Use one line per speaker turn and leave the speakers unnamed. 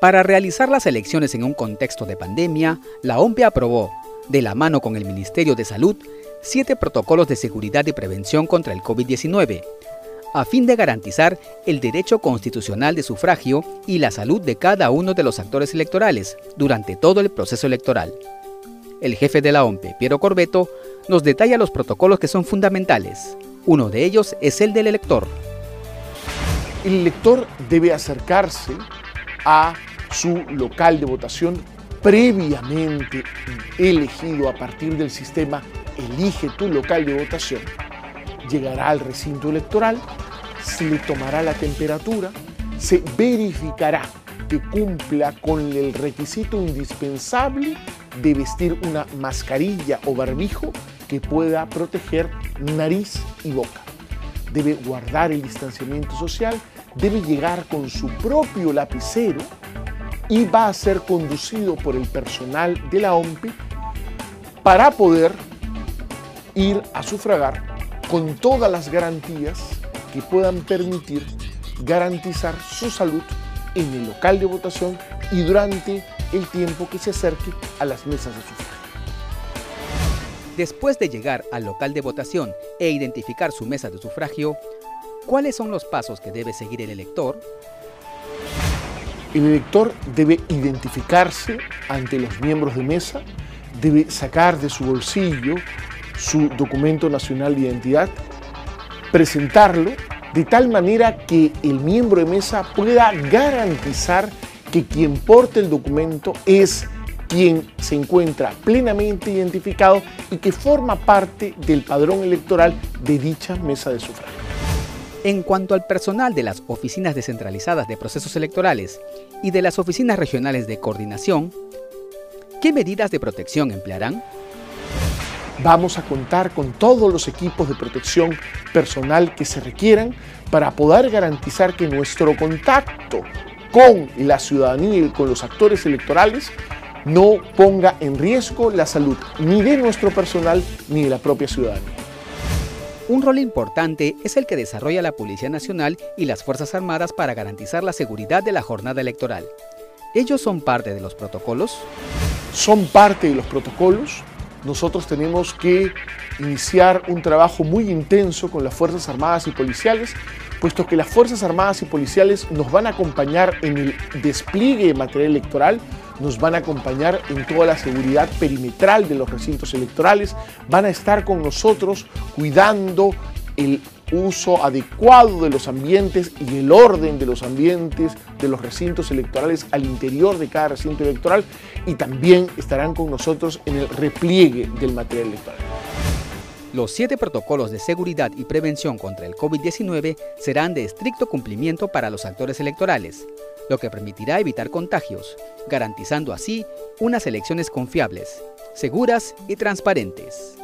Para realizar las elecciones en un contexto de pandemia, la OMPE aprobó, de la mano con el Ministerio de Salud, siete protocolos de seguridad y prevención contra el COVID-19, a fin de garantizar el derecho constitucional de sufragio y la salud de cada uno de los actores electorales durante todo el proceso electoral. El jefe de la OMPE, Piero Corbeto, nos detalla los protocolos que son fundamentales. Uno de ellos es el del elector.
El elector debe acercarse a su local de votación previamente elegido a partir del sistema Elige tu local de votación. Llegará al recinto electoral, se le tomará la temperatura, se verificará que cumpla con el requisito indispensable de vestir una mascarilla o barbijo que pueda proteger nariz y boca. Debe guardar el distanciamiento social, debe llegar con su propio lapicero y va a ser conducido por el personal de la OMPI para poder ir a sufragar con todas las garantías que puedan permitir garantizar su salud en el local de votación y durante el tiempo que se acerque a las mesas de sufragio.
Después de llegar al local de votación e identificar su mesa de sufragio, ¿cuáles son los pasos que debe seguir el elector?
El elector debe identificarse ante los miembros de mesa, debe sacar de su bolsillo su documento nacional de identidad, presentarlo de tal manera que el miembro de mesa pueda garantizar que quien porte el documento es quien se encuentra plenamente identificado y que forma parte del padrón electoral de dicha mesa de sufragio.
En cuanto al personal de las oficinas descentralizadas de procesos electorales y de las oficinas regionales de coordinación, ¿qué medidas de protección emplearán?
Vamos a contar con todos los equipos de protección personal que se requieran para poder garantizar que nuestro contacto con la ciudadanía y con los actores electorales no ponga en riesgo la salud ni de nuestro personal ni de la propia ciudadanía.
Un rol importante es el que desarrolla la Policía Nacional y las Fuerzas Armadas para garantizar la seguridad de la jornada electoral. ¿Ellos son parte de los protocolos?
Son parte de los protocolos. Nosotros tenemos que iniciar un trabajo muy intenso con las Fuerzas Armadas y Policiales, puesto que las Fuerzas Armadas y Policiales nos van a acompañar en el despliegue de material electoral, nos van a acompañar en toda la seguridad perimetral de los recintos electorales, van a estar con nosotros cuidando el uso adecuado de los ambientes y el orden de los ambientes de los recintos electorales al interior de cada recinto electoral y también estarán con nosotros en el repliegue del material electoral.
Los siete protocolos de seguridad y prevención contra el COVID-19 serán de estricto cumplimiento para los actores electorales, lo que permitirá evitar contagios, garantizando así unas elecciones confiables, seguras y transparentes.